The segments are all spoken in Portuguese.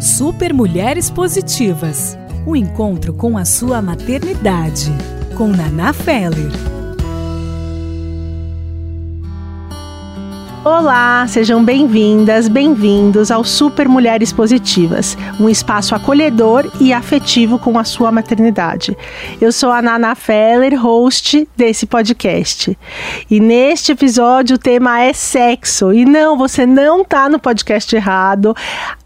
Super Mulheres Positivas. O encontro com a sua maternidade. Com Naná Feller. Olá, sejam bem-vindas, bem-vindos ao Super Mulheres Positivas, um espaço acolhedor e afetivo com a sua maternidade. Eu sou a Nana Feller, host desse podcast. E neste episódio o tema é sexo. E não, você não está no podcast errado.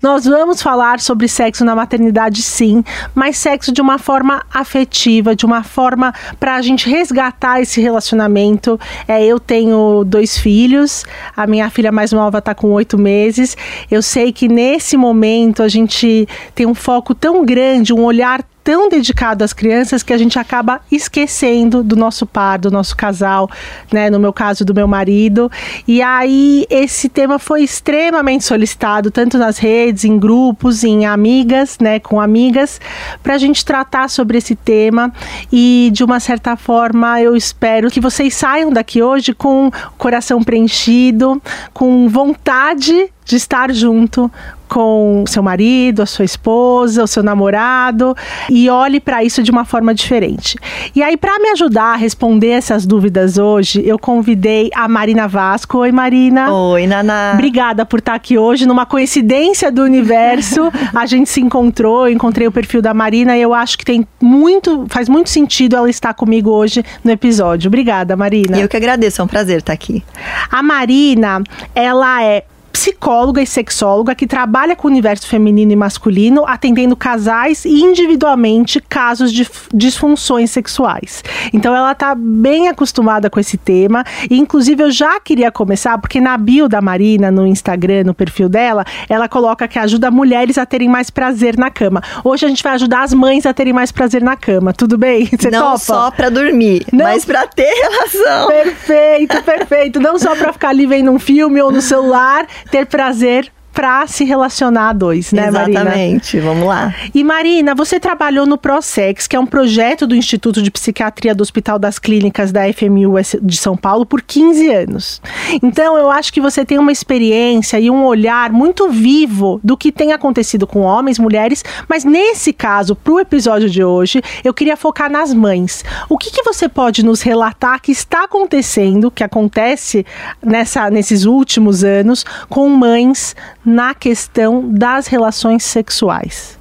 Nós vamos falar sobre sexo na maternidade, sim, mas sexo de uma forma afetiva, de uma forma para a gente resgatar esse relacionamento. É, eu tenho dois filhos, a a minha filha mais nova está com oito meses. Eu sei que nesse momento a gente tem um foco tão grande, um olhar tão dedicado às crianças que a gente acaba esquecendo do nosso par, do nosso casal, né? No meu caso, do meu marido. E aí, esse tema foi extremamente solicitado, tanto nas redes, em grupos, em amigas, né? Com amigas, para a gente tratar sobre esse tema. E de uma certa forma, eu espero que vocês saiam daqui hoje com o coração preenchido, com vontade de estar junto com seu marido, a sua esposa, o seu namorado e olhe para isso de uma forma diferente. E aí, para me ajudar a responder essas dúvidas hoje, eu convidei a Marina Vasco. Oi, Marina. Oi, Naná. Obrigada por estar aqui hoje. Numa coincidência do universo, a gente se encontrou, eu encontrei o perfil da Marina e eu acho que tem muito, faz muito sentido ela estar comigo hoje no episódio. Obrigada, Marina. Eu que agradeço, é um prazer estar aqui. A Marina, ela é psicóloga e sexóloga que trabalha com o universo feminino e masculino, atendendo casais e individualmente casos de disfunções sexuais. Então ela está bem acostumada com esse tema e inclusive eu já queria começar porque na bio da Marina no Instagram, no perfil dela, ela coloca que ajuda mulheres a terem mais prazer na cama. Hoje a gente vai ajudar as mães a terem mais prazer na cama. Tudo bem? Você Não topa? só para dormir, Não... mas para ter relação. Perfeito, perfeito. Não só para ficar ali vendo um filme ou no celular, ter prazer para se relacionar a dois, né, Exatamente. Marina? Exatamente, vamos lá. E Marina, você trabalhou no Prosex, que é um projeto do Instituto de Psiquiatria do Hospital das Clínicas da FMU de São Paulo por 15 anos. Então, eu acho que você tem uma experiência e um olhar muito vivo do que tem acontecido com homens, mulheres, mas nesse caso, para o episódio de hoje, eu queria focar nas mães. O que, que você pode nos relatar que está acontecendo, que acontece nessa, nesses últimos anos com mães na questão das relações sexuais?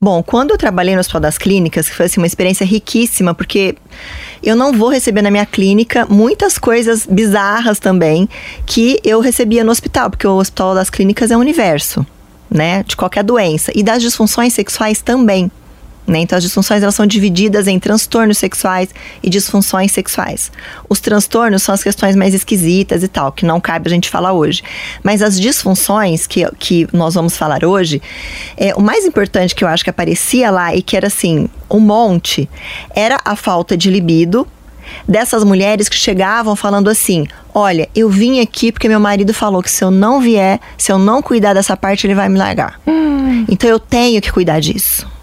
Bom, quando eu trabalhei no Hospital das Clínicas, que foi assim, uma experiência riquíssima, porque eu não vou receber na minha clínica muitas coisas bizarras também que eu recebia no hospital, porque o Hospital das Clínicas é um universo, né, de qualquer doença e das disfunções sexuais também. Né? Então, as disfunções elas são divididas em transtornos sexuais e disfunções sexuais. Os transtornos são as questões mais esquisitas e tal, que não cabe a gente falar hoje. Mas as disfunções que, que nós vamos falar hoje, é, o mais importante que eu acho que aparecia lá e que era assim, um monte, era a falta de libido dessas mulheres que chegavam falando assim: Olha, eu vim aqui porque meu marido falou que se eu não vier, se eu não cuidar dessa parte, ele vai me largar. Hum. Então eu tenho que cuidar disso.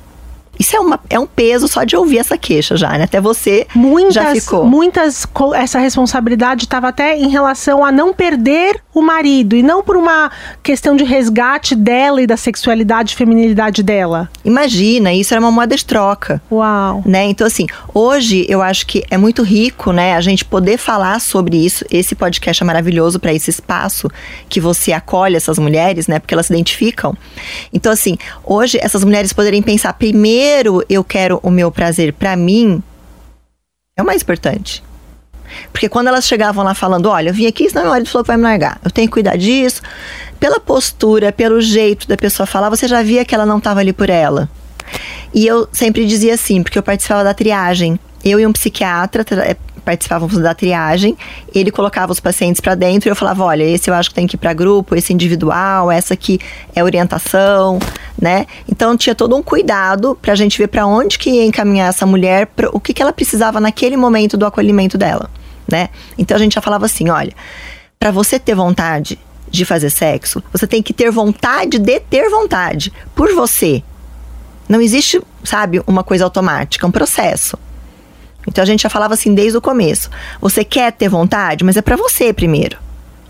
Isso é, uma, é um peso só de ouvir essa queixa já, né? Até você muitas, já ficou. Muitas, essa responsabilidade estava até em relação a não perder o marido e não por uma questão de resgate dela e da sexualidade e feminilidade dela. Imagina, isso era uma moeda de troca. Uau. Né? Então, assim, hoje eu acho que é muito rico, né, a gente poder falar sobre isso. Esse podcast é maravilhoso para esse espaço que você acolhe essas mulheres, né, porque elas se identificam. Então, assim, hoje essas mulheres poderem pensar primeiro primeiro eu quero o meu prazer para mim, é o mais importante. Porque quando elas chegavam lá falando, olha, eu vim aqui, senão meu marido falou que vai me largar. Eu tenho que cuidar disso. Pela postura, pelo jeito da pessoa falar, você já via que ela não estava ali por ela. E eu sempre dizia assim, porque eu participava da triagem. Eu e um psiquiatra, participávamos da triagem, ele colocava os pacientes para dentro e eu falava: olha, esse eu acho que tem que ir para grupo, esse individual, essa aqui é orientação, né? Então tinha todo um cuidado para a gente ver para onde que ia encaminhar essa mulher, pra, o que, que ela precisava naquele momento do acolhimento dela, né? Então a gente já falava assim: olha, para você ter vontade de fazer sexo, você tem que ter vontade de ter vontade por você. Não existe, sabe, uma coisa automática, é um processo. Então a gente já falava assim desde o começo. Você quer ter vontade, mas é para você primeiro.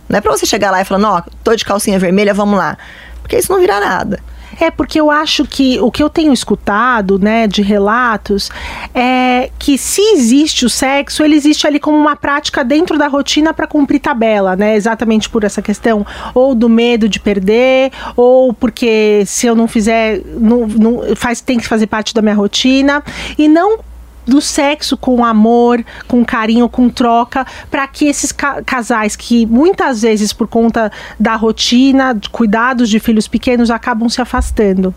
Não é para você chegar lá e falar, ó, tô de calcinha vermelha, vamos lá. Porque isso não virá nada. É porque eu acho que o que eu tenho escutado, né, de relatos, é que se existe o sexo, ele existe ali como uma prática dentro da rotina para cumprir tabela, né? Exatamente por essa questão ou do medo de perder, ou porque se eu não fizer, não, não faz tem que fazer parte da minha rotina e não do sexo com amor, com carinho, com troca, para que esses ca casais que muitas vezes por conta da rotina, de cuidados de filhos pequenos, acabam se afastando.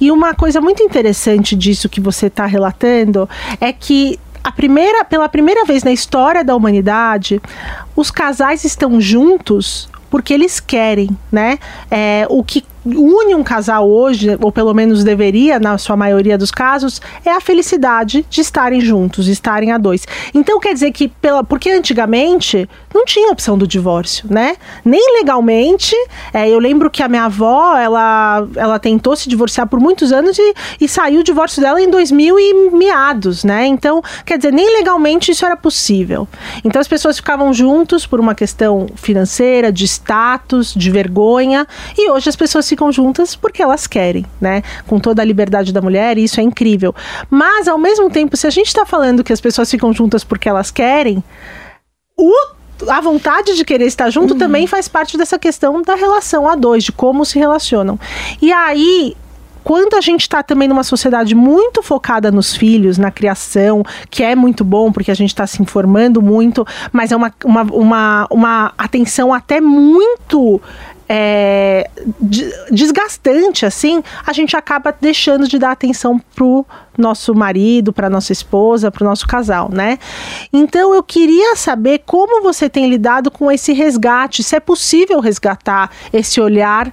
E uma coisa muito interessante disso que você está relatando é que a primeira, pela primeira vez na história da humanidade, os casais estão juntos porque eles querem, né? É, o que une um casal hoje, ou pelo menos deveria, na sua maioria dos casos, é a felicidade de estarem juntos, estarem a dois. Então quer dizer que, pela, porque antigamente não tinha opção do divórcio, né? Nem legalmente. É, eu lembro que a minha avó, ela, ela tentou se divorciar por muitos anos e, e saiu o divórcio dela em 2000 e meados, né? Então, quer dizer, nem legalmente isso era possível. Então as pessoas ficavam juntos por uma questão financeira, de status, de vergonha, e hoje as pessoas ficam juntas porque elas querem, né? Com toda a liberdade da mulher, isso é incrível. Mas, ao mesmo tempo, se a gente está falando que as pessoas ficam juntas porque elas querem, o a vontade de querer estar junto uhum. também faz parte dessa questão da relação a dois, de como se relacionam. E aí, quando a gente está também numa sociedade muito focada nos filhos, na criação, que é muito bom, porque a gente está se informando muito, mas é uma, uma, uma, uma atenção até muito é, desgastante, assim, a gente acaba deixando de dar atenção pro nosso marido, para nossa esposa, para o nosso casal, né? Então eu queria saber como você tem lidado com esse resgate, se é possível resgatar esse olhar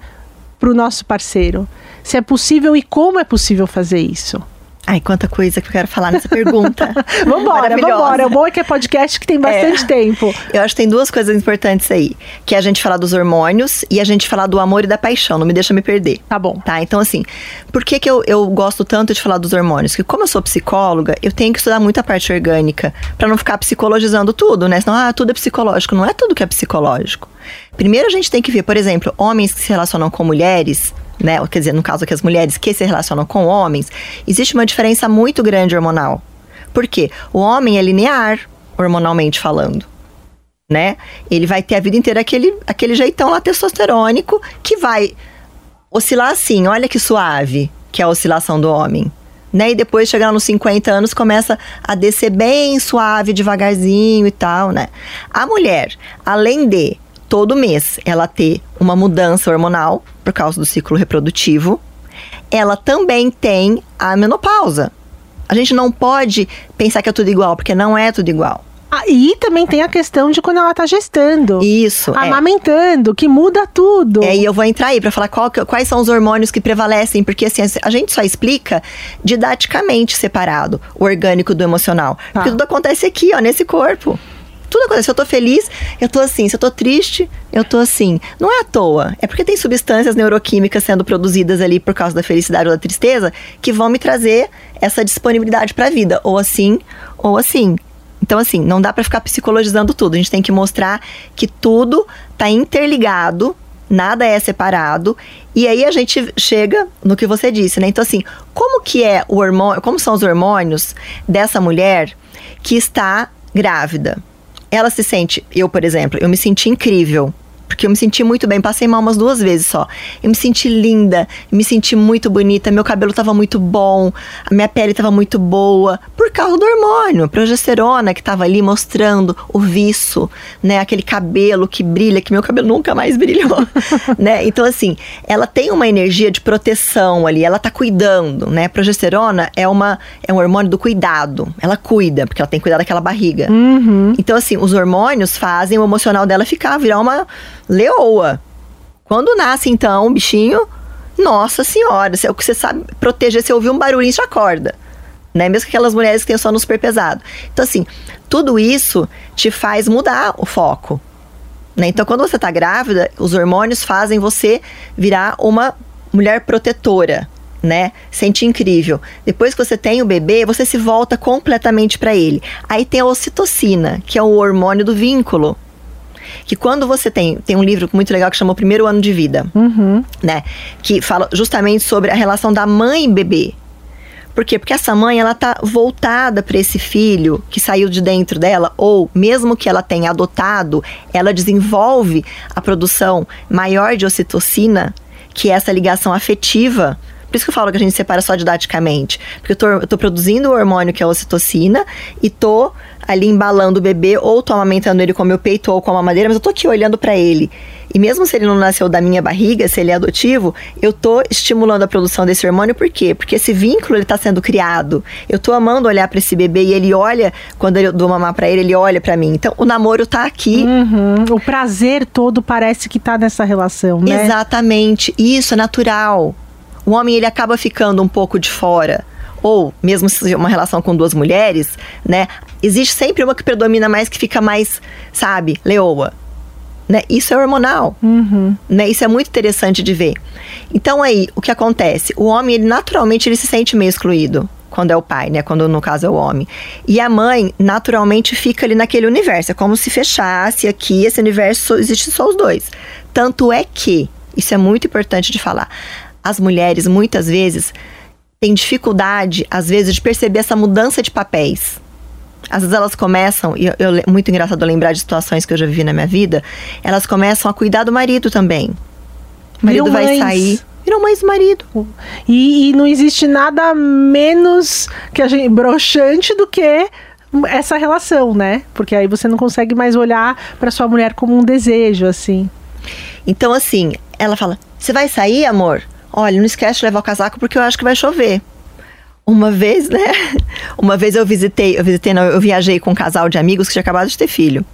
para o nosso parceiro, se é possível e como é possível fazer isso. Ai, quanta coisa que eu quero falar nessa pergunta. vambora, vambora. O bom é que é podcast que tem bastante é. tempo. Eu acho que tem duas coisas importantes aí. Que é a gente falar dos hormônios e a gente falar do amor e da paixão. Não me deixa me perder. Tá bom. Tá, então assim, por que que eu, eu gosto tanto de falar dos hormônios? Porque como eu sou psicóloga, eu tenho que estudar muita parte orgânica para não ficar psicologizando tudo, né? Senão, ah, tudo é psicológico. Não é tudo que é psicológico. Primeiro a gente tem que ver, por exemplo, homens que se relacionam com mulheres né? Quer dizer, no caso aqui as mulheres que se relacionam com homens, existe uma diferença muito grande hormonal. Por quê? O homem é linear, hormonalmente falando. Né? Ele vai ter a vida inteira aquele, aquele jeitão lá testosterônico que vai oscilar assim, olha que suave que é a oscilação do homem. Né? E depois, chegar nos 50 anos, começa a descer bem suave, devagarzinho e tal, né? A mulher, além de todo mês ela ter uma mudança hormonal por causa do ciclo reprodutivo, ela também tem a menopausa. A gente não pode pensar que é tudo igual, porque não é tudo igual. Ah, e também tem a questão de quando ela tá gestando. Isso. É. Amamentando, é. que muda tudo. É, e eu vou entrar aí para falar qual, quais são os hormônios que prevalecem, porque assim, a gente só explica didaticamente separado o orgânico do emocional. Tá. Porque tudo acontece aqui, ó, nesse corpo. Tudo acontece. Se eu tô feliz, eu tô assim. Se eu tô triste, eu tô assim. Não é à toa. É porque tem substâncias neuroquímicas sendo produzidas ali por causa da felicidade ou da tristeza que vão me trazer essa disponibilidade para a vida. Ou assim, ou assim. Então, assim, não dá para ficar psicologizando tudo. A gente tem que mostrar que tudo tá interligado, nada é separado. E aí a gente chega no que você disse, né? Então, assim, como que é o hormônio, como são os hormônios dessa mulher que está grávida? Ela se sente, eu, por exemplo, eu me senti incrível porque eu me senti muito bem. Passei mal umas duas vezes só. Eu me senti linda, me senti muito bonita, meu cabelo tava muito bom, a minha pele tava muito boa, por causa do hormônio, progesterona que tava ali mostrando o viço, né? Aquele cabelo que brilha, que meu cabelo nunca mais brilhou, né? Então, assim, ela tem uma energia de proteção ali, ela tá cuidando, né? Progesterona é, uma, é um hormônio do cuidado. Ela cuida, porque ela tem que cuidar daquela barriga. Uhum. Então, assim, os hormônios fazem o emocional dela ficar, virar uma leoa. Quando nasce, então, um bichinho, nossa senhora, o que você sabe proteger, se ouvir um barulhinho, já acorda. Né? Mesmo que aquelas mulheres que têm o sono super pesado. Então, assim, tudo isso te faz mudar o foco. Né? Então, quando você está grávida, os hormônios fazem você virar uma mulher protetora, né? Sente incrível. Depois que você tem o bebê, você se volta completamente para ele. Aí tem a ocitocina, que é o hormônio do vínculo que quando você tem tem um livro muito legal que chama o primeiro ano de vida, Uhum. né, que fala justamente sobre a relação da mãe e bebê. Por quê? Porque essa mãe ela tá voltada para esse filho que saiu de dentro dela ou mesmo que ela tenha adotado, ela desenvolve a produção maior de ocitocina, que é essa ligação afetiva por isso que eu falo que a gente separa só didaticamente. Porque eu tô, eu tô produzindo o hormônio que é a ocitocina e tô ali embalando o bebê, ou tô amamentando ele com o meu peito ou com a mamadeira, mas eu tô aqui olhando para ele. E mesmo se ele não nasceu da minha barriga, se ele é adotivo, eu tô estimulando a produção desse hormônio, por quê? Porque esse vínculo ele tá sendo criado. Eu tô amando olhar para esse bebê e ele olha, quando eu dou mamar para ele, ele olha para mim. Então, o namoro tá aqui. Uhum. O prazer todo parece que tá nessa relação, né? Exatamente. Isso é natural. O homem ele acaba ficando um pouco de fora. Ou, mesmo se uma relação com duas mulheres, né? Existe sempre uma que predomina mais, que fica mais, sabe, leoa. Né? Isso é hormonal. Uhum. Né? Isso é muito interessante de ver. Então aí, o que acontece? O homem, ele naturalmente ele se sente meio excluído quando é o pai, né? Quando no caso é o homem. E a mãe, naturalmente, fica ali naquele universo. É como se fechasse aqui, esse universo existe só os dois. Tanto é que, isso é muito importante de falar, as mulheres muitas vezes têm dificuldade, às vezes, de perceber essa mudança de papéis. Às vezes elas começam, e eu, eu, muito engraçado lembrar de situações que eu já vivi na minha vida, elas começam a cuidar do marido também. O marido Viram vai mães. sair. Viram mães do marido. E, e não existe nada menos que a gente broxante do que essa relação, né? Porque aí você não consegue mais olhar para sua mulher como um desejo, assim. Então, assim, ela fala: Você vai sair, amor? Olha, não esquece de levar o casaco porque eu acho que vai chover. Uma vez, né? Uma vez eu visitei, eu visitei, não, eu viajei com um casal de amigos que tinha acabado de ter filho.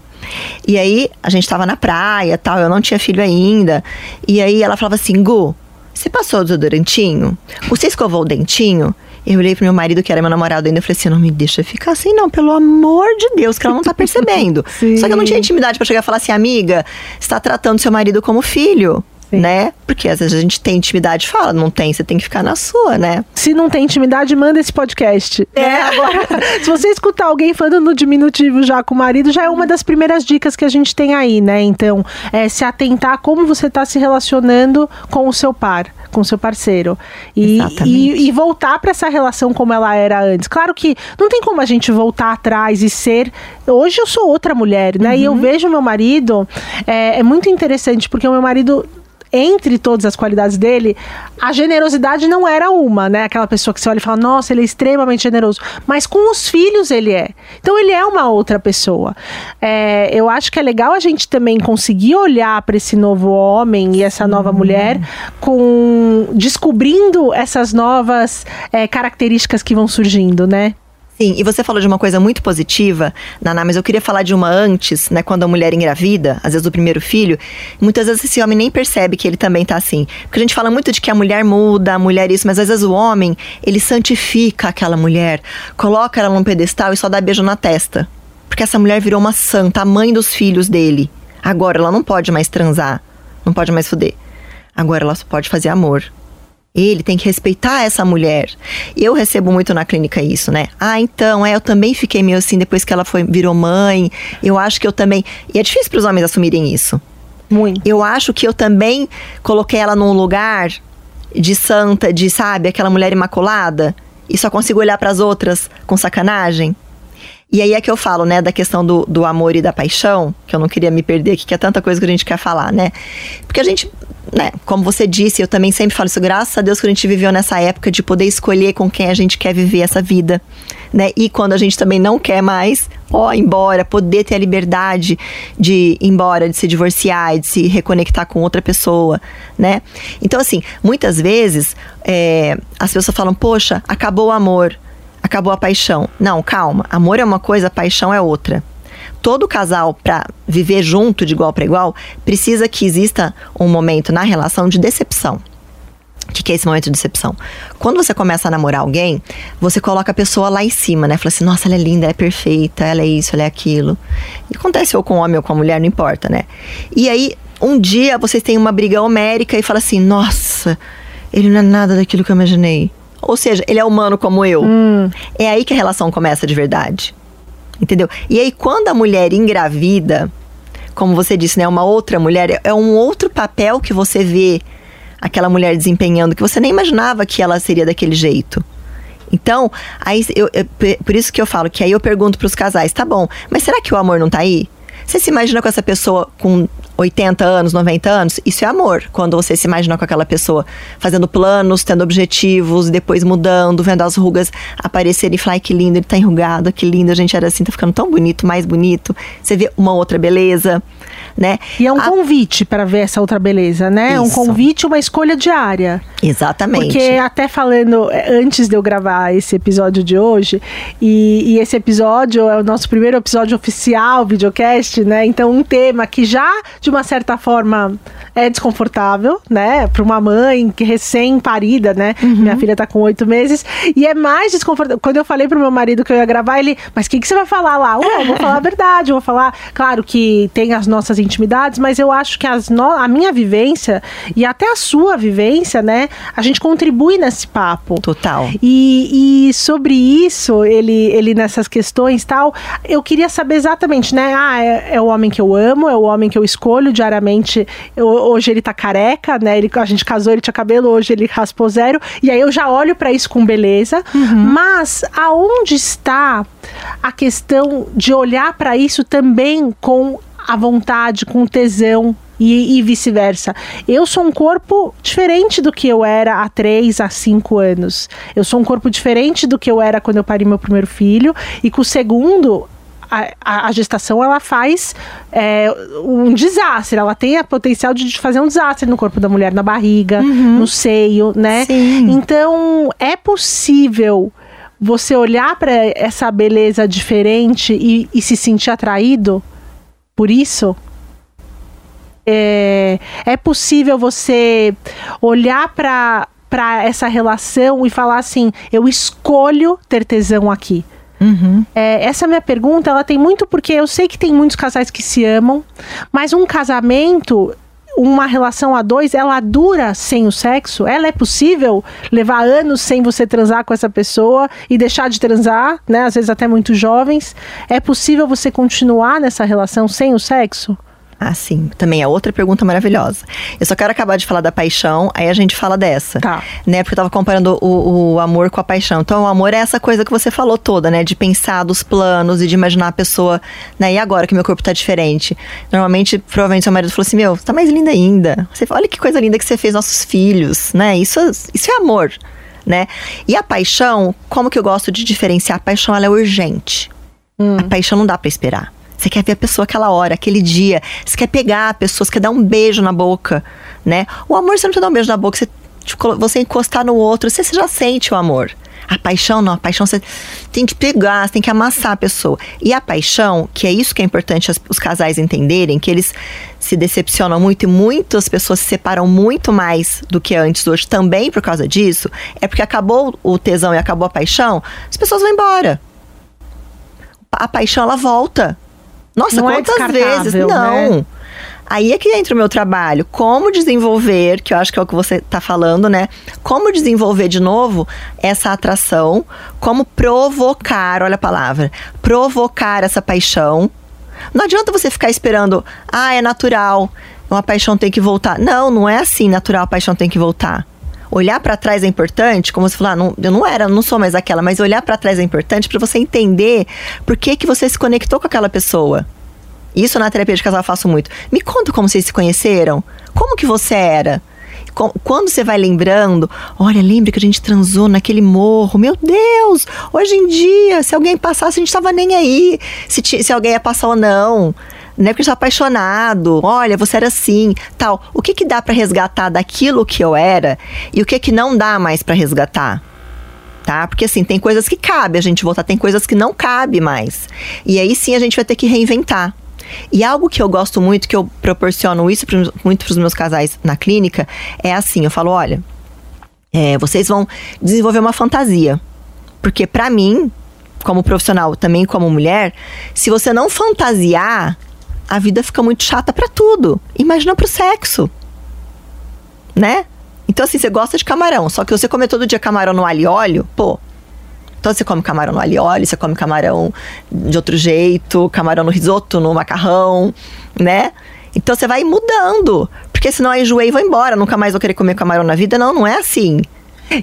E aí a gente tava na praia, tal, eu não tinha filho ainda. E aí ela falava assim: "Gu, você passou o desodorantinho? Você escovou o dentinho?" Eu olhei pro meu marido, que era meu namorado ainda, e falei assim: não me deixa ficar assim, não, pelo amor de Deus, que ela não tá percebendo. Só que eu não tinha intimidade para chegar e falar assim, amiga, você tá tratando seu marido como filho. Sim. Né? Porque às vezes a gente tem intimidade e fala, não tem, você tem que ficar na sua, né? Se não tem intimidade, manda esse podcast. É. Né? Agora, se você escutar alguém falando no diminutivo já com o marido, já é uma das primeiras dicas que a gente tem aí, né? Então, é se atentar a como você está se relacionando com o seu par, com o seu parceiro. E, e, e voltar para essa relação como ela era antes. Claro que não tem como a gente voltar atrás e ser. Hoje eu sou outra mulher, né? E eu vejo meu marido. É, é muito interessante, porque o meu marido entre todas as qualidades dele, a generosidade não era uma, né? Aquela pessoa que você olha e fala, nossa, ele é extremamente generoso. Mas com os filhos ele é. Então ele é uma outra pessoa. É, eu acho que é legal a gente também conseguir olhar para esse novo homem e essa nova mulher com descobrindo essas novas é, características que vão surgindo, né? Sim, e você falou de uma coisa muito positiva, Naná, mas eu queria falar de uma antes, né? Quando a mulher engravida, às vezes do primeiro filho, muitas vezes esse homem nem percebe que ele também tá assim. Porque a gente fala muito de que a mulher muda, a mulher isso, mas às vezes o homem, ele santifica aquela mulher, coloca ela num pedestal e só dá beijo na testa. Porque essa mulher virou uma santa, a mãe dos filhos dele. Agora ela não pode mais transar, não pode mais fuder. Agora ela só pode fazer amor. Ele tem que respeitar essa mulher. Eu recebo muito na clínica isso, né? Ah, então, é, eu também fiquei meio assim depois que ela foi virou mãe. Eu acho que eu também. E é difícil para os homens assumirem isso. Muito. Eu acho que eu também coloquei ela num lugar de santa, de, sabe, aquela mulher imaculada, e só consigo olhar para as outras com sacanagem. E aí é que eu falo, né, da questão do, do amor e da paixão, que eu não queria me perder aqui, que é tanta coisa que a gente quer falar, né? Porque a gente, né, como você disse, eu também sempre falo isso, graças a Deus que a gente viveu nessa época de poder escolher com quem a gente quer viver essa vida, né? E quando a gente também não quer mais, ó, embora, poder ter a liberdade de ir embora, de se divorciar, de se reconectar com outra pessoa, né? Então, assim, muitas vezes é, as pessoas falam, poxa, acabou o amor acabou a paixão. Não, calma. Amor é uma coisa, paixão é outra. Todo casal, para viver junto de igual para igual, precisa que exista um momento na relação de decepção. O que, que, é esse momento de decepção? Quando você começa a namorar alguém, você coloca a pessoa lá em cima, né? Fala assim, nossa, ela é linda, ela é perfeita, ela é isso, ela é aquilo. E acontece ou com o homem ou com a mulher, não importa, né? E aí, um dia vocês têm uma briga homérica e fala assim, nossa, ele não é nada daquilo que eu imaginei. Ou seja, ele é humano como eu. Hum. É aí que a relação começa de verdade. Entendeu? E aí, quando a mulher engravida, como você disse, né? Uma outra mulher, é um outro papel que você vê aquela mulher desempenhando, que você nem imaginava que ela seria daquele jeito. Então, aí eu, eu, por isso que eu falo que aí eu pergunto para os casais, tá bom, mas será que o amor não tá aí? Você se imagina com essa pessoa com 80 anos, 90 anos, isso é amor. Quando você se imagina com aquela pessoa fazendo planos, tendo objetivos, depois mudando, vendo as rugas aparecerem e falar, que lindo, ele tá enrugado, que lindo, a gente era assim, tá ficando tão bonito, mais bonito. Você vê uma outra beleza, né? E é um a... convite para ver essa outra beleza, né? Isso. Um convite, uma escolha diária. Exatamente. Porque até falando, é, antes de eu gravar esse episódio de hoje, e, e esse episódio é o nosso primeiro episódio oficial, videocast, né? Então, um tema que já de uma certa forma é desconfortável, né? Para uma mãe que recém-parida, né? Uhum. Minha filha tá com oito meses. E é mais desconfortável. Quando eu falei pro meu marido que eu ia gravar, ele, mas o que, que você vai falar lá? Oh, eu vou falar a verdade, eu vou falar. Claro que tem as nossas intimidades, mas eu acho que as no... a minha vivência e até a sua vivência, né? A gente contribui nesse papo. Total. E, e sobre isso, ele, ele nessas questões tal, eu queria saber exatamente, né? Ah, é, é o homem que eu amo, é o homem que eu escolho olho diariamente. Eu, hoje ele tá careca, né? Ele, a gente casou, ele tinha cabelo, hoje ele raspou zero. E aí eu já olho para isso com beleza. Uhum. Mas aonde está a questão de olhar para isso também com a vontade, com tesão, e, e vice-versa. Eu sou um corpo diferente do que eu era há três, há cinco anos. Eu sou um corpo diferente do que eu era quando eu parei meu primeiro filho. E com o segundo, a, a, gestação ela faz é, um desastre, ela tem a potencial de fazer um desastre no corpo da mulher, na barriga, uhum. no seio, né? Sim. Então é possível você olhar para essa beleza diferente e, e, se sentir atraído por isso? É, é possível você olhar para essa relação e falar assim: eu escolho ter tesão aqui. Uhum. É, essa minha pergunta, ela tem muito porque eu sei que tem muitos casais que se amam, mas um casamento uma relação a dois, ela dura sem o sexo? Ela é possível levar anos sem você transar com essa pessoa e deixar de transar, né? Às vezes até muito jovens. É possível você continuar nessa relação sem o sexo? Ah, sim. Também é outra pergunta maravilhosa. Eu só quero acabar de falar da paixão, aí a gente fala dessa. Tá. Né? Porque eu tava comparando o, o amor com a paixão. Então, o amor é essa coisa que você falou toda, né? De pensar dos planos e de imaginar a pessoa, né? E agora que meu corpo tá diferente? Normalmente, provavelmente, seu marido falou assim: Meu, você tá mais linda ainda. Você olha que coisa linda que você fez nossos filhos, né? Isso, isso é amor, né? E a paixão, como que eu gosto de diferenciar? A paixão, ela é urgente. Hum. A paixão não dá para esperar. Você quer ver a pessoa aquela hora, aquele dia. Você quer pegar a pessoa, você quer dar um beijo na boca, né? O amor, você não precisa dar um beijo na boca. Você, você encostar no outro, você, você já sente o amor. A paixão não, a paixão você tem que pegar, você tem que amassar a pessoa. E a paixão, que é isso que é importante os casais entenderem, que eles se decepcionam muito e muitas pessoas se separam muito mais do que antes hoje também por causa disso, é porque acabou o tesão e acabou a paixão, as pessoas vão embora. A paixão ela volta. Nossa, não é quantas é vezes? Não. Né? Aí é que entra o meu trabalho. Como desenvolver, que eu acho que é o que você está falando, né? Como desenvolver de novo essa atração, como provocar, olha a palavra, provocar essa paixão. Não adianta você ficar esperando, ah, é natural, uma paixão tem que voltar. Não, não é assim, natural, a paixão tem que voltar. Olhar para trás é importante, como você falou, ah, não, eu não era, não sou mais aquela, mas olhar para trás é importante para você entender por que que você se conectou com aquela pessoa. Isso na terapia de casal eu faço muito. Me conta como vocês se conheceram. Como que você era? Quando você vai lembrando, olha, lembra que a gente transou naquele morro? Meu Deus! Hoje em dia, se alguém passasse, a gente tava nem aí se, se alguém ia passar ou não né? Porque eu sou apaixonado. Olha, você era assim, tal. O que que dá para resgatar daquilo que eu era e o que que não dá mais para resgatar? Tá? Porque assim, tem coisas que cabe a gente voltar, tem coisas que não cabe mais. E aí sim a gente vai ter que reinventar. E algo que eu gosto muito, que eu proporciono isso muito para os meus casais na clínica, é assim: eu falo, olha, é, vocês vão desenvolver uma fantasia. Porque para mim, como profissional, também como mulher, se você não fantasiar, a vida fica muito chata para tudo. Imagina pro sexo. Né? Então, assim, você gosta de camarão, só que você comer todo dia camarão no alho e óleo, pô. Então, você come camarão no alho e óleo, você come camarão de outro jeito, camarão no risoto, no macarrão, né? Então, você vai mudando. Porque senão eu enjoei e vou embora, nunca mais vou querer comer camarão na vida. Não, não é assim.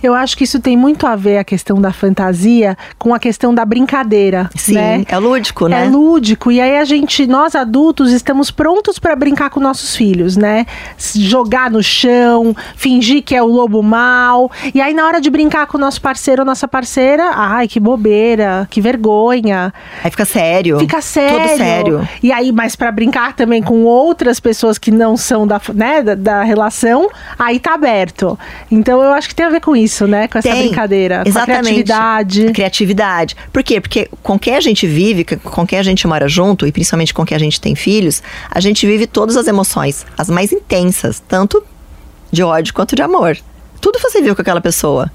Eu acho que isso tem muito a ver a questão da fantasia com a questão da brincadeira. Sim, né? é lúdico, né? É lúdico. E aí a gente, nós adultos, estamos prontos para brincar com nossos filhos, né? Jogar no chão, fingir que é o lobo mal. E aí na hora de brincar com o nosso parceiro ou nossa parceira, ai, que bobeira, que vergonha. Aí fica sério. Fica sério. Todo sério. E aí, mas para brincar também com outras pessoas que não são da, né, da, da relação, aí tá aberto. Então eu acho que tem a ver com com isso, né? Com essa Tem, brincadeira. Exatamente. Com a criatividade. Criatividade. Por quê? Porque com quem a gente vive, com quem a gente mora junto, e principalmente com quem a gente tem filhos, a gente vive todas as emoções, as mais intensas, tanto de ódio quanto de amor. Tudo você viu com aquela pessoa.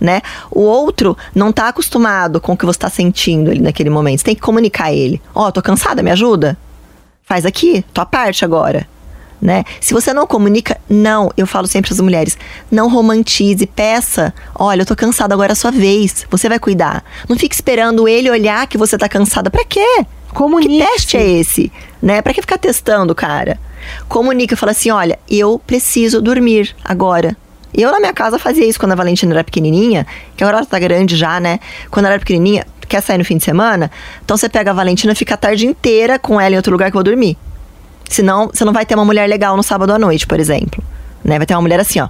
Né? O outro não está acostumado com o que você está sentindo ali naquele momento. Você tem que comunicar ele. Ó, oh, tô cansada, me ajuda? Faz aqui, tua parte agora né? Se você não comunica, não, eu falo sempre às mulheres, não romantize, peça, olha, eu tô cansada, agora é a sua vez, você vai cuidar. Não fique esperando ele olhar que você tá cansada, para quê? Comunique. Que teste é esse, né? Para que ficar testando, cara? Comunica, fala assim, olha, eu preciso dormir agora. Eu na minha casa fazia isso quando a Valentina era pequenininha, que agora ela tá grande já, né? Quando ela era pequenininha, quer sair no fim de semana? Então você pega a Valentina, fica a tarde inteira com ela em outro lugar que eu vou dormir. Senão, você não vai ter uma mulher legal no sábado à noite, por exemplo. Né? Vai ter uma mulher assim, ó.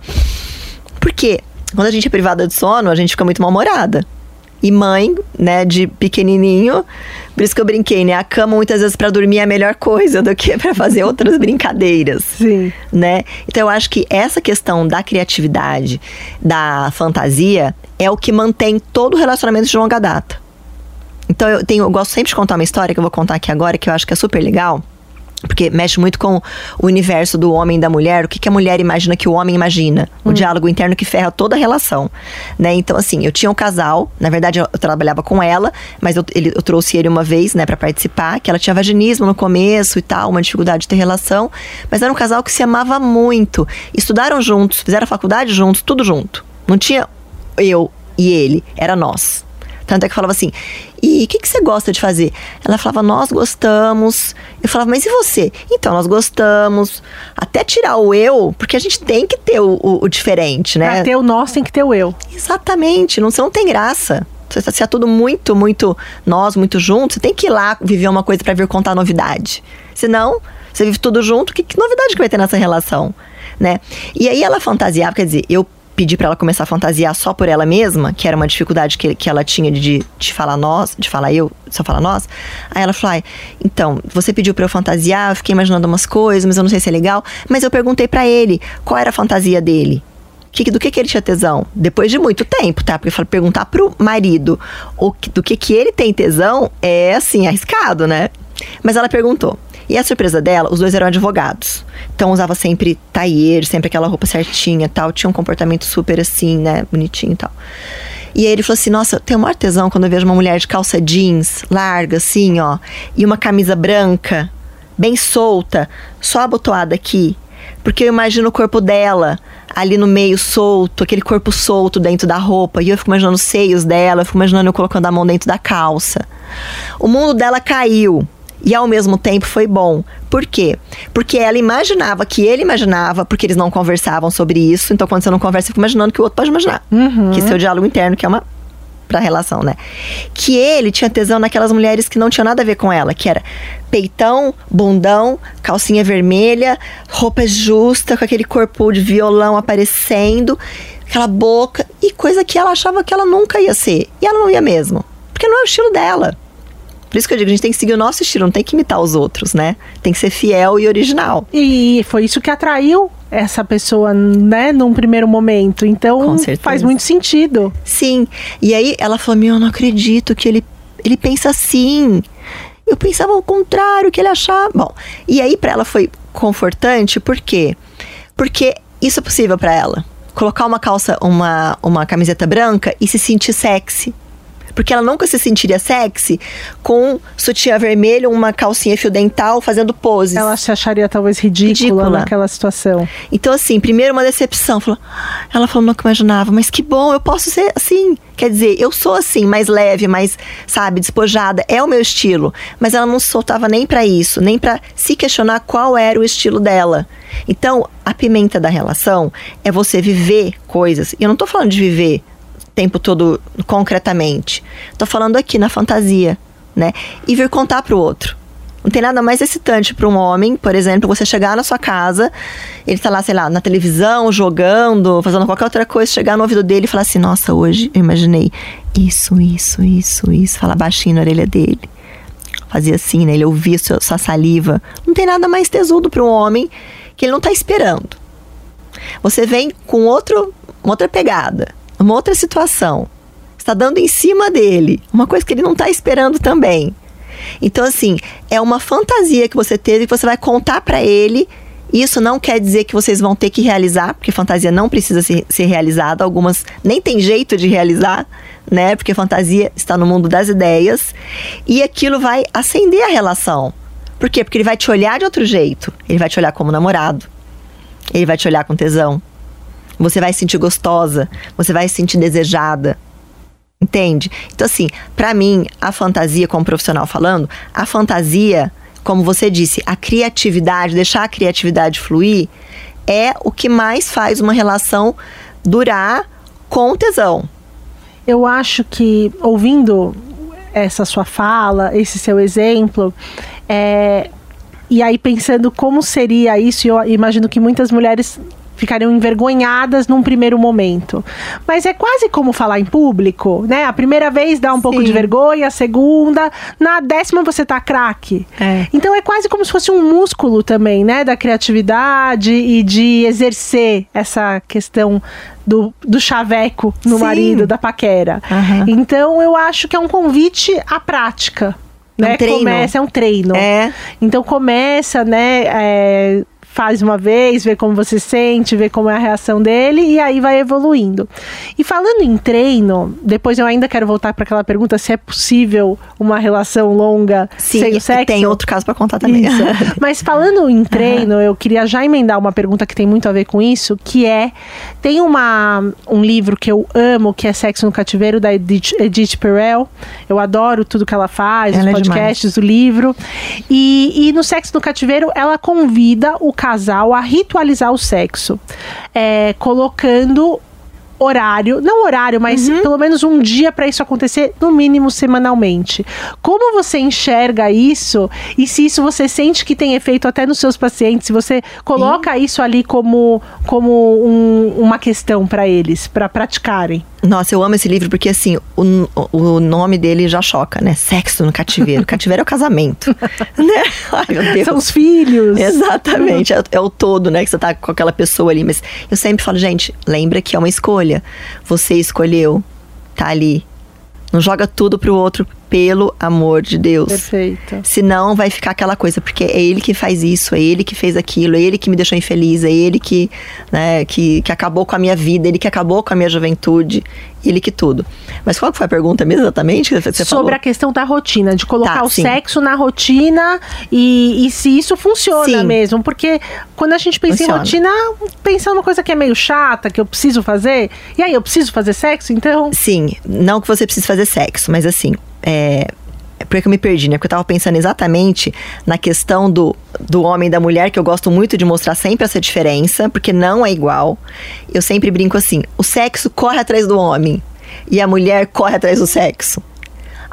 Por quê? Quando a gente é privada de sono, a gente fica muito mal-humorada. E mãe, né, de pequenininho, por isso que eu brinquei, né? A cama muitas vezes para dormir é a melhor coisa do que para fazer outras brincadeiras. Sim. Né? Então eu acho que essa questão da criatividade, da fantasia, é o que mantém todo o relacionamento de longa data. Então eu tenho, eu gosto sempre de contar uma história que eu vou contar aqui agora, que eu acho que é super legal porque mexe muito com o universo do homem e da mulher, o que, que a mulher imagina que o homem imagina, o hum. diálogo interno que ferra toda a relação, né? Então, assim, eu tinha um casal, na verdade eu, eu trabalhava com ela, mas eu, ele, eu trouxe ele uma vez, né, para participar, que ela tinha vaginismo no começo e tal, uma dificuldade de ter relação, mas era um casal que se amava muito, estudaram juntos, fizeram faculdade juntos, tudo junto. Não tinha eu e ele, era nós. Tanto é que falava assim: e o que, que você gosta de fazer? Ela falava: nós gostamos. Eu falava: mas e você? Então, nós gostamos. Até tirar o eu, porque a gente tem que ter o, o, o diferente, né? Pra ter o nós, tem que ter o eu. Exatamente. Não, você não tem graça. Se é tudo muito, muito nós, muito juntos, você tem que ir lá viver uma coisa para vir contar novidade. Senão, você vive tudo junto, que, que novidade que vai ter nessa relação? Né? E aí ela fantasiava, quer dizer, eu pedi para ela começar a fantasiar só por ela mesma, que era uma dificuldade que, que ela tinha de, de falar nós, de falar eu, só falar nós. Aí ela falou: então, você pediu para eu fantasiar, eu fiquei imaginando umas coisas, mas eu não sei se é legal. Mas eu perguntei para ele qual era a fantasia dele. Que, do que, que ele tinha tesão? Depois de muito tempo, tá? Porque perguntar pro marido o, do que, que ele tem tesão é assim, arriscado, né? Mas ela perguntou. E a surpresa dela, os dois eram advogados. Então usava sempre taier, sempre aquela roupa certinha tal. Tinha um comportamento super assim, né? Bonitinho e tal. E aí ele falou assim: Nossa, tenho um tesão quando eu vejo uma mulher de calça jeans, larga, assim, ó, e uma camisa branca, bem solta, só abotoada aqui. Porque eu imagino o corpo dela ali no meio solto, aquele corpo solto dentro da roupa. E eu fico imaginando os seios dela, eu fico imaginando eu colocando a mão dentro da calça. O mundo dela caiu. E ao mesmo tempo foi bom. Por quê? Porque ela imaginava que ele imaginava, porque eles não conversavam sobre isso. Então, quando você não conversa, você fica imaginando que o outro pode imaginar. Uhum. Que seu diálogo interno, que é uma pra relação, né? Que ele tinha tesão naquelas mulheres que não tinham nada a ver com ela, que era peitão, bundão, calcinha vermelha, roupa justa, com aquele corpo de violão aparecendo, aquela boca e coisa que ela achava que ela nunca ia ser. E ela não ia mesmo, porque não é o estilo dela. Por isso que eu digo, a gente tem que seguir o nosso estilo, não tem que imitar os outros, né? Tem que ser fiel e original. E foi isso que atraiu essa pessoa, né, num primeiro momento. Então faz muito sentido. Sim. E aí ela falou: Meu, eu não acredito que ele, ele pensa assim. Eu pensava ao contrário, que ele achava. Bom, e aí para ela foi confortante, por quê? Porque isso é possível para ela. Colocar uma calça, uma, uma camiseta branca e se sentir sexy. Porque ela nunca se sentiria sexy com sutiã vermelho, uma calcinha fio dental, fazendo poses. Ela se acharia talvez ridícula, ridícula. naquela situação. Então, assim, primeiro uma decepção. Ela falou, que imaginava, mas que bom, eu posso ser assim. Quer dizer, eu sou assim, mais leve, mais, sabe, despojada. É o meu estilo. Mas ela não se soltava nem para isso, nem para se questionar qual era o estilo dela. Então, a pimenta da relação é você viver coisas. E eu não tô falando de viver tempo todo concretamente. Tô falando aqui na fantasia, né? E vir contar pro outro. Não tem nada mais excitante para um homem, por exemplo, você chegar na sua casa, ele tá lá, sei lá, na televisão, jogando, fazendo qualquer outra coisa, chegar no ouvido dele e falar assim: Nossa, hoje eu imaginei isso, isso, isso, isso. Falar baixinho na orelha dele. Fazia assim, né? Ele ouvia sua, sua saliva. Não tem nada mais tesudo para um homem que ele não tá esperando. Você vem com outro, outra pegada uma outra situação. Está dando em cima dele, uma coisa que ele não está esperando também. Então, assim, é uma fantasia que você teve que você vai contar para ele. Isso não quer dizer que vocês vão ter que realizar, porque fantasia não precisa ser, ser realizada. Algumas nem tem jeito de realizar, né? Porque fantasia está no mundo das ideias. E aquilo vai acender a relação. Por quê? Porque ele vai te olhar de outro jeito. Ele vai te olhar como namorado. Ele vai te olhar com tesão. Você vai se sentir gostosa, você vai se sentir desejada. Entende? Então, assim, para mim, a fantasia, como profissional falando, a fantasia, como você disse, a criatividade, deixar a criatividade fluir, é o que mais faz uma relação durar com tesão. Eu acho que, ouvindo essa sua fala, esse seu exemplo, é, e aí pensando como seria isso, eu imagino que muitas mulheres ficariam envergonhadas num primeiro momento. Mas é quase como falar em público, né? A primeira vez dá um Sim. pouco de vergonha, a segunda, na décima você tá craque. É. Então é quase como se fosse um músculo também, né? Da criatividade e de exercer essa questão do, do chaveco no Sim. marido, da paquera. Uhum. Então eu acho que é um convite à prática. É né? Um treino. Começa, é um treino. É. Então começa, né? É, faz uma vez, vê como você sente, vê como é a reação dele e aí vai evoluindo. E falando em treino, depois eu ainda quero voltar para aquela pergunta se é possível uma relação longa Sim, sem o sexo. tem outro caso para contar também. Mas falando em treino, uhum. eu queria já emendar uma pergunta que tem muito a ver com isso, que é tem uma um livro que eu amo, que é Sexo no Cativeiro da Edith, Edith Perel. Eu adoro tudo que ela faz, ela os é podcasts, é o livro. E, e no Sexo no Cativeiro ela convida o casal a ritualizar o sexo, é, colocando horário, não horário, mas uhum. pelo menos um dia para isso acontecer, no mínimo semanalmente. Como você enxerga isso e se isso você sente que tem efeito até nos seus pacientes, se você coloca isso ali como, como um, uma questão para eles, para praticarem? Nossa, eu amo esse livro porque, assim, o, o nome dele já choca, né? Sexo no cativeiro. cativeiro é o casamento. né? Ai, meu Deus. São os filhos. Exatamente. É, é, o todo, né? Que você tá com aquela pessoa ali. Mas eu sempre falo, gente, lembra que é uma escolha. Você escolheu tá ali. Não joga tudo pro outro pelo amor de Deus. Perfeito. Senão vai ficar aquela coisa, porque é ele que faz isso, é ele que fez aquilo, é ele que me deixou infeliz, é ele que, né, que, que acabou com a minha vida, ele que acabou com a minha juventude, ele que tudo. Mas qual foi a pergunta mesmo exatamente? Que você Sobre falou? a questão da rotina, de colocar tá, o sim. sexo na rotina e, e se isso funciona sim. mesmo. Porque quando a gente pensa funciona. em rotina, pensa uma coisa que é meio chata, que eu preciso fazer. E aí, eu preciso fazer sexo, então? Sim, não que você precise fazer sexo, mas assim, é, porque eu me perdi, né? Porque eu tava pensando exatamente na questão do, do homem e da mulher, que eu gosto muito de mostrar sempre essa diferença, porque não é igual. Eu sempre brinco assim: o sexo corre atrás do homem e a mulher corre atrás do sexo.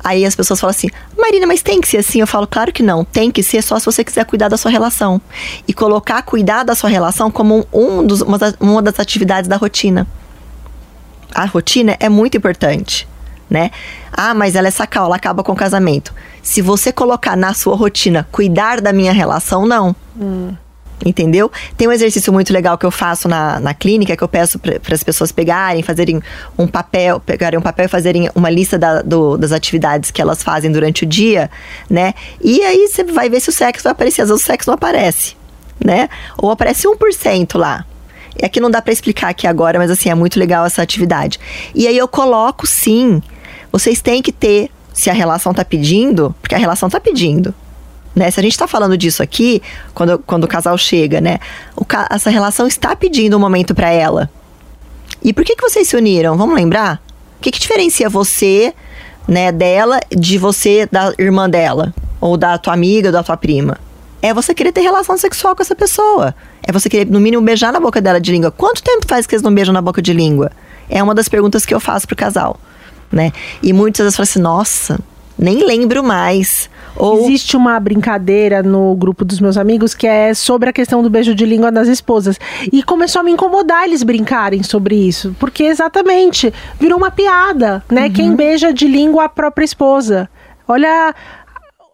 Aí as pessoas falam assim, Marina, mas tem que ser assim? Eu falo, claro que não. Tem que ser só se você quiser cuidar da sua relação. E colocar cuidar da sua relação como um, dos, uma, das, uma das atividades da rotina. A rotina é muito importante né? Ah, mas ela é sacal, ela acaba com o casamento. Se você colocar na sua rotina cuidar da minha relação, não. Hum. Entendeu? Tem um exercício muito legal que eu faço na, na clínica, que eu peço para as pessoas pegarem, fazerem um papel, pegarem um papel e fazerem uma lista da, do, das atividades que elas fazem durante o dia, né? E aí você vai ver se o sexo vai aparecer. Às vezes o sexo não aparece, né? Ou aparece 1% lá. É que não dá para explicar aqui agora, mas assim, é muito legal essa atividade. E aí eu coloco sim vocês têm que ter, se a relação tá pedindo, porque a relação tá pedindo. Né? Se a gente está falando disso aqui, quando, quando o casal chega, né? O, essa relação está pedindo um momento para ela. E por que, que vocês se uniram? Vamos lembrar? O que, que diferencia você, né, dela, de você, da irmã dela? Ou da tua amiga, ou da tua prima? É você querer ter relação sexual com essa pessoa. É você querer, no mínimo, beijar na boca dela de língua. Quanto tempo faz que eles não beijam na boca de língua? É uma das perguntas que eu faço pro casal né? E muitas vezes falam assim, nossa, nem lembro mais. Ou... Existe uma brincadeira no grupo dos meus amigos que é sobre a questão do beijo de língua das esposas. E começou a me incomodar eles brincarem sobre isso. Porque exatamente, virou uma piada, né? Uhum. Quem beija de língua a própria esposa. Olha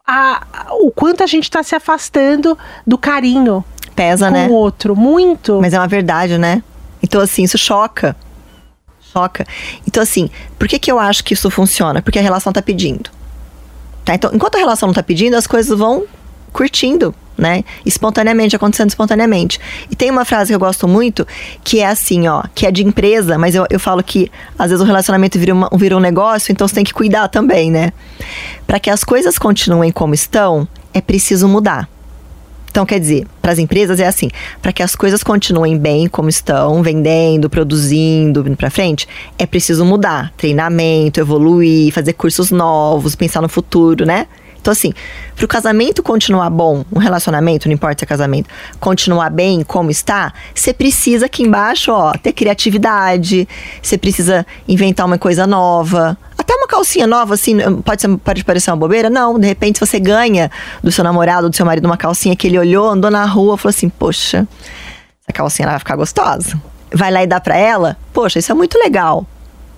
a, a, o quanto a gente está se afastando do carinho. Pesa, com né? o outro, muito. Mas é uma verdade, né? Então, assim, isso choca choca. Então, assim, por que, que eu acho que isso funciona? Porque a relação tá pedindo. Tá? Então, enquanto a relação não tá pedindo, as coisas vão curtindo, né? Espontaneamente, acontecendo espontaneamente. E tem uma frase que eu gosto muito, que é assim, ó, que é de empresa, mas eu, eu falo que às vezes o relacionamento vira, uma, vira um negócio, então você tem que cuidar também, né? Para que as coisas continuem como estão, é preciso mudar. Então, quer dizer, para as empresas é assim: para que as coisas continuem bem como estão, vendendo, produzindo, indo para frente, é preciso mudar. Treinamento, evoluir, fazer cursos novos, pensar no futuro, né? Então, assim, para o casamento continuar bom, um relacionamento, não importa se é casamento, continuar bem como está, você precisa aqui embaixo, ó, ter criatividade, você precisa inventar uma coisa nova. Até uma calcinha nova, assim, pode, ser, pode parecer uma bobeira? Não, de repente, você ganha do seu namorado, do seu marido, uma calcinha que ele olhou, andou na rua, falou assim: Poxa, essa calcinha vai ficar gostosa. Vai lá e dá pra ela? Poxa, isso é muito legal.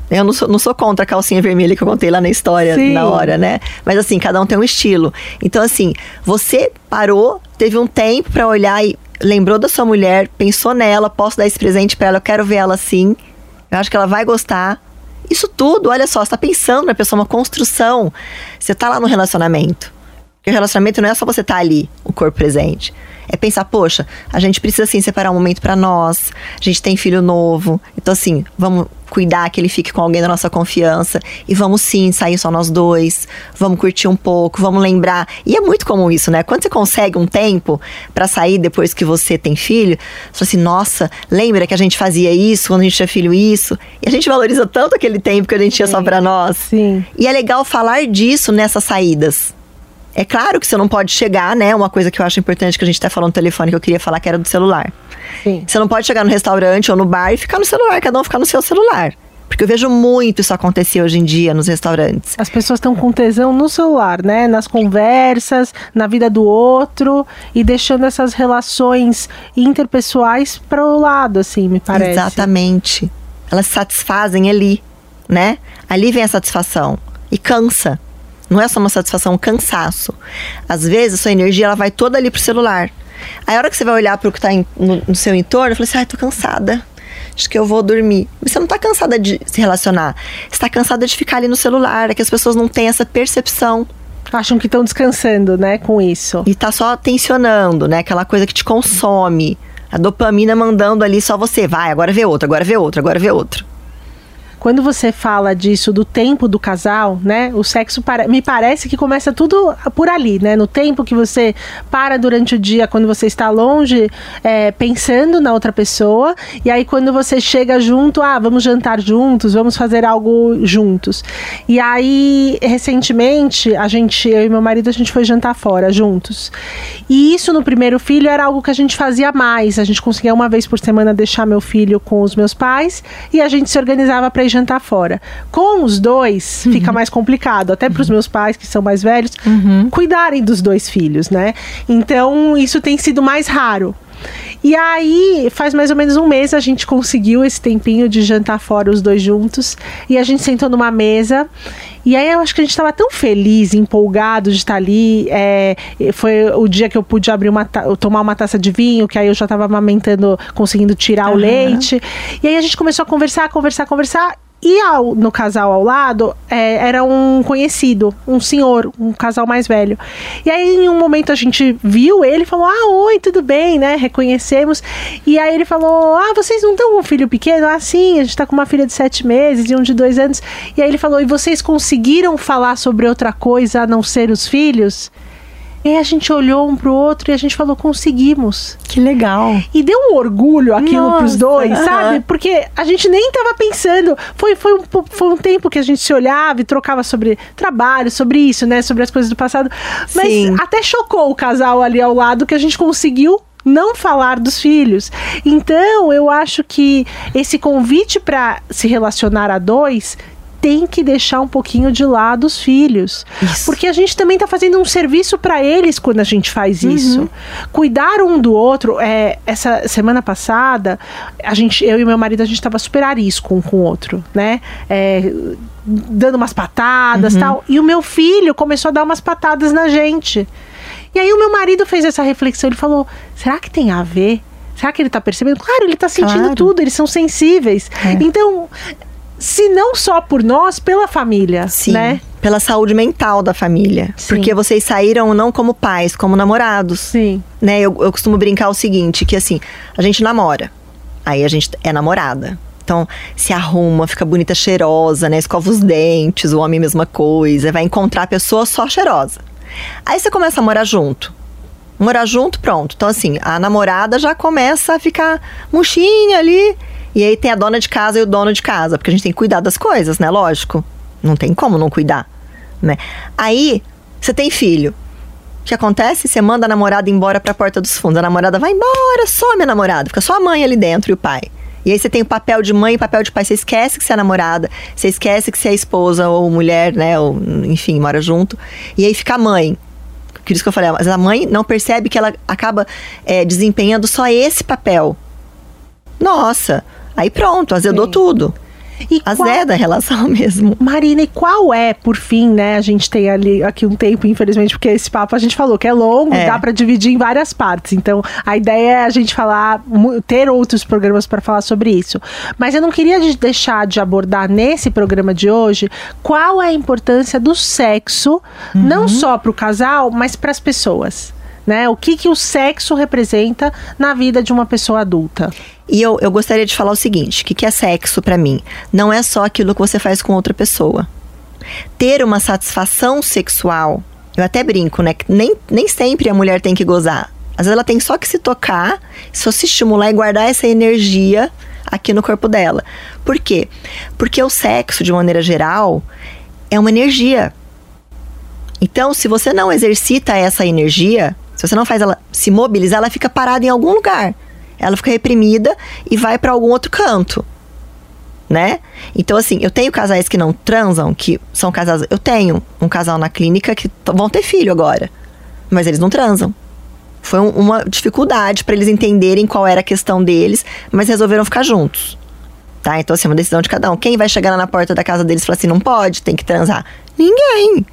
Eu não sou, não sou contra a calcinha vermelha que eu contei lá na história, Sim. na hora, né? Mas assim, cada um tem um estilo. Então, assim, você parou, teve um tempo para olhar e lembrou da sua mulher, pensou nela, posso dar esse presente para ela, eu quero ver ela assim. Eu acho que ela vai gostar. Isso tudo, olha só, você tá pensando na pessoa, uma construção. Você tá lá no relacionamento. Porque o relacionamento não é só você estar tá ali, o corpo presente. É pensar, poxa, a gente precisa assim separar um momento para nós. A gente tem filho novo. Então assim, vamos cuidar que ele fique com alguém da nossa confiança e vamos sim sair só nós dois. Vamos curtir um pouco, vamos lembrar. E é muito comum isso, né? Quando você consegue um tempo para sair depois que você tem filho, você fala assim, nossa, lembra que a gente fazia isso quando a gente tinha filho isso? E a gente valoriza tanto aquele tempo que a gente tinha sim. só para nós. Sim. E é legal falar disso nessas saídas. É claro que você não pode chegar, né? Uma coisa que eu acho importante que a gente tá falando no telefone que eu queria falar que era do celular. Sim. Você não pode chegar no restaurante ou no bar e ficar no celular, cada um ficar no seu celular. Porque eu vejo muito isso acontecer hoje em dia nos restaurantes. As pessoas estão com tesão no celular, né? Nas conversas, na vida do outro e deixando essas relações interpessoais para o lado, assim, me parece. Exatamente. Elas satisfazem ali, né? Ali vem a satisfação e cansa. Não é só uma satisfação, um cansaço. Às vezes, a sua energia ela vai toda ali pro celular. Aí, a hora que você vai olhar para o que está no, no, seu entorno, fala assim: ai, tô cansada. Acho que eu vou dormir. Você não está cansada de se relacionar. Você está cansada de ficar ali no celular. É que as pessoas não têm essa percepção. Acham que estão descansando, né, com isso. E tá só tensionando, né? Aquela coisa que te consome. A dopamina mandando ali só você. Vai, agora vê outro, agora vê outro, agora vê outro. Quando você fala disso do tempo do casal, né? O sexo para, me parece que começa tudo por ali, né? No tempo que você para durante o dia, quando você está longe, é, pensando na outra pessoa, e aí quando você chega junto, ah, vamos jantar juntos, vamos fazer algo juntos. E aí, recentemente, a gente, eu e meu marido, a gente foi jantar fora juntos. E isso no primeiro filho era algo que a gente fazia mais. A gente conseguia uma vez por semana deixar meu filho com os meus pais e a gente se organizava para ir jantar fora. Com os dois, uhum. fica mais complicado, até para os meus pais, que são mais velhos, uhum. cuidarem dos dois filhos, né? Então, isso tem sido mais raro. E aí, faz mais ou menos um mês a gente conseguiu esse tempinho de jantar fora os dois juntos. E a gente sentou numa mesa. E aí eu acho que a gente estava tão feliz, empolgado de estar ali. É, foi o dia que eu pude abrir uma tomar uma taça de vinho, que aí eu já estava amamentando, conseguindo tirar uhum. o leite. E aí a gente começou a conversar, conversar, conversar. E ao, no casal ao lado é, era um conhecido, um senhor, um casal mais velho. E aí, em um momento, a gente viu ele falou: Ah, oi, tudo bem, né? Reconhecemos. E aí ele falou: Ah, vocês não estão com um filho pequeno? Ah, sim, a gente está com uma filha de sete meses e um de dois anos. E aí ele falou: E vocês conseguiram falar sobre outra coisa a não ser os filhos? E aí a gente olhou um pro outro e a gente falou, conseguimos. Que legal. E deu um orgulho aquilo Nossa, pros dois, uh -huh. sabe? Porque a gente nem tava pensando. Foi, foi, um, foi um tempo que a gente se olhava e trocava sobre trabalho, sobre isso, né? Sobre as coisas do passado. Mas Sim. até chocou o casal ali ao lado que a gente conseguiu não falar dos filhos. Então, eu acho que esse convite para se relacionar a dois tem que deixar um pouquinho de lado os filhos. Isso. Porque a gente também está fazendo um serviço para eles quando a gente faz uhum. isso. Cuidar um do outro. É, essa semana passada, a gente, eu e meu marido, a gente estava super arisco um com o outro, né? É, dando umas patadas uhum. tal. E o meu filho começou a dar umas patadas na gente. E aí o meu marido fez essa reflexão. Ele falou: será que tem a ver? Será que ele está percebendo? Claro, ele está sentindo claro. tudo, eles são sensíveis. É. Então, se não só por nós, pela família, Sim, né? Pela saúde mental da família. Sim. Porque vocês saíram não como pais, como namorados. Sim. Né? Eu, eu costumo brincar o seguinte, que assim, a gente namora. Aí a gente é namorada. Então, se arruma, fica bonita, cheirosa, né? Escova os dentes, o homem mesma coisa. Vai encontrar a pessoa só cheirosa. Aí você começa a morar junto. Morar junto, pronto. Então, assim, a namorada já começa a ficar murchinha ali e aí tem a dona de casa e o dono de casa, porque a gente tem que cuidar das coisas, né? Lógico. Não tem como não cuidar, né? Aí, você tem filho. O que acontece? Você manda a namorada embora para a porta dos fundos. A namorada vai embora, some a namorada. Fica só a mãe ali dentro e o pai. E aí você tem o papel de mãe e papel de pai. Você esquece que você é namorada, você esquece que você é esposa ou mulher, né? Ou, enfim, mora junto. E aí fica a mãe. Por isso que eu falei, mas a mãe não percebe que ela acaba é, desempenhando só esse papel. Nossa, Aí pronto, azedou Sim. tudo. E Azeda qual... a relação mesmo. Marina, e qual é, por fim, né? A gente tem ali aqui um tempo, infelizmente, porque esse papo a gente falou que é longo, é. dá para dividir em várias partes. Então, a ideia é a gente falar, ter outros programas para falar sobre isso. Mas eu não queria deixar de abordar nesse programa de hoje qual é a importância do sexo, uhum. não só para o casal, mas para as pessoas né? O que, que o sexo representa na vida de uma pessoa adulta. E eu, eu gostaria de falar o seguinte: o que, que é sexo para mim? Não é só aquilo que você faz com outra pessoa. Ter uma satisfação sexual, eu até brinco, né? Nem, nem sempre a mulher tem que gozar. Às vezes ela tem só que se tocar, só se estimular e guardar essa energia aqui no corpo dela. Por quê? Porque o sexo, de maneira geral, é uma energia. Então, se você não exercita essa energia, se você não faz ela se mobilizar, ela fica parada em algum lugar. Ela fica reprimida e vai para algum outro canto. Né? Então, assim, eu tenho casais que não transam, que são casais. Eu tenho um casal na clínica que vão ter filho agora, mas eles não transam. Foi um, uma dificuldade para eles entenderem qual era a questão deles, mas resolveram ficar juntos. Tá? Então, assim, é uma decisão de cada um. Quem vai chegar lá na porta da casa deles e falar assim: não pode, tem que transar? Ninguém.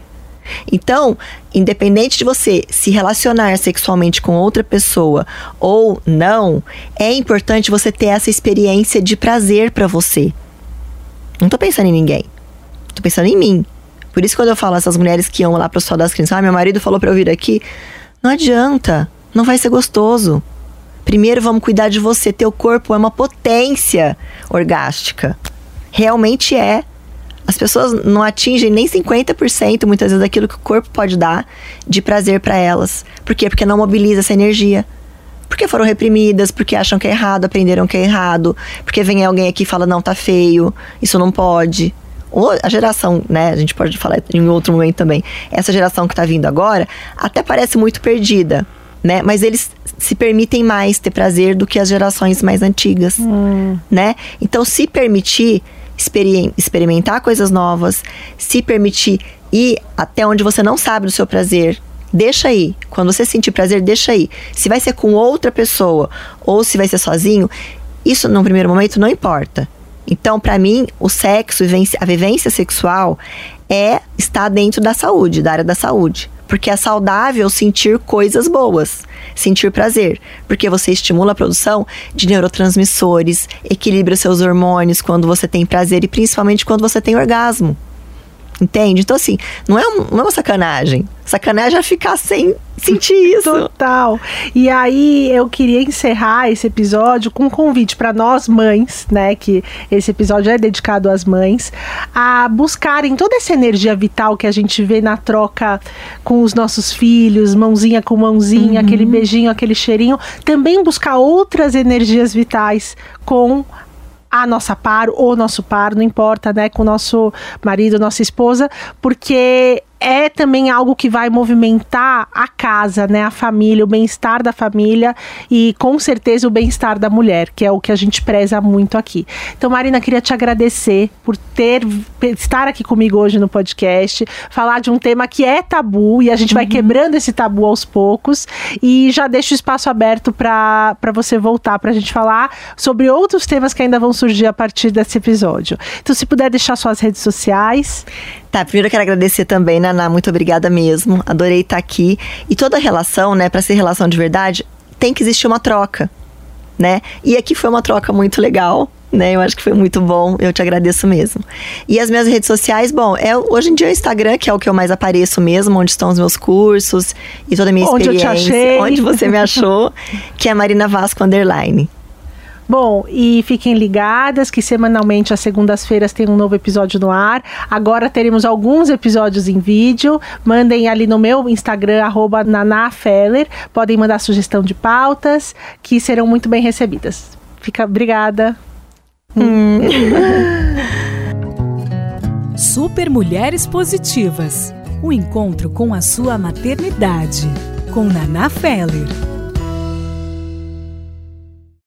Então, independente de você se relacionar sexualmente com outra pessoa ou não, é importante você ter essa experiência de prazer para você. Não tô pensando em ninguém. Tô pensando em mim. Por isso quando eu falo essas mulheres que iam lá pro sol das crianças, ah, meu marido falou para eu vir aqui, não adianta, não vai ser gostoso. Primeiro vamos cuidar de você, teu corpo é uma potência orgástica. realmente é. As pessoas não atingem nem 50% muitas vezes daquilo que o corpo pode dar de prazer para elas. Por quê? Porque não mobiliza essa energia. Porque foram reprimidas, porque acham que é errado, aprenderam que é errado, porque vem alguém aqui e fala, não, tá feio, isso não pode. Ou a geração, né, a gente pode falar em outro momento também, essa geração que tá vindo agora, até parece muito perdida, né? Mas eles se permitem mais ter prazer do que as gerações mais antigas, hum. né? Então, se permitir experimentar coisas novas, se permitir ir até onde você não sabe do seu prazer, deixa aí. Quando você sentir prazer, deixa aí. Se vai ser com outra pessoa ou se vai ser sozinho, isso no primeiro momento não importa. Então, para mim, o sexo, a vivência sexual é estar dentro da saúde, da área da saúde. Porque é saudável sentir coisas boas, sentir prazer. Porque você estimula a produção de neurotransmissores, equilibra seus hormônios quando você tem prazer e principalmente quando você tem orgasmo. Entende? Então, assim, não é, um, não é uma sacanagem. Sacanagem é ficar sem sentir isso. Total. E aí eu queria encerrar esse episódio com um convite para nós mães, né, que esse episódio é dedicado às mães, a buscarem toda essa energia vital que a gente vê na troca com os nossos filhos, mãozinha com mãozinha, uhum. aquele beijinho, aquele cheirinho, também buscar outras energias vitais com a nossa par ou nosso par, não importa, né, com o nosso marido, nossa esposa, porque é também algo que vai movimentar a casa, né, a família, o bem-estar da família e com certeza o bem-estar da mulher, que é o que a gente preza muito aqui. Então, Marina, queria te agradecer por ter estar aqui comigo hoje no podcast, falar de um tema que é tabu e a gente uhum. vai quebrando esse tabu aos poucos e já deixo o espaço aberto para você voltar para a gente falar sobre outros temas que ainda vão surgir a partir desse episódio. Então, se puder deixar suas redes sociais. Tá, primeiro eu quero agradecer também, Naná, muito obrigada mesmo. Adorei estar aqui. E toda relação, né, para ser relação de verdade, tem que existir uma troca, né? E aqui foi uma troca muito legal, né? Eu acho que foi muito bom. Eu te agradeço mesmo. E as minhas redes sociais, bom, é hoje em dia o Instagram, que é o que eu mais apareço mesmo, onde estão os meus cursos e toda a minha onde experiência. Onde você me achou, que é Marina Vasco Underline. Bom, e fiquem ligadas que semanalmente às segundas-feiras tem um novo episódio no ar. Agora teremos alguns episódios em vídeo. Mandem ali no meu Instagram, nanafeller. Podem mandar sugestão de pautas, que serão muito bem recebidas. Fica, obrigada. Hum. Super Mulheres Positivas. O encontro com a sua maternidade. Com Naná Feller.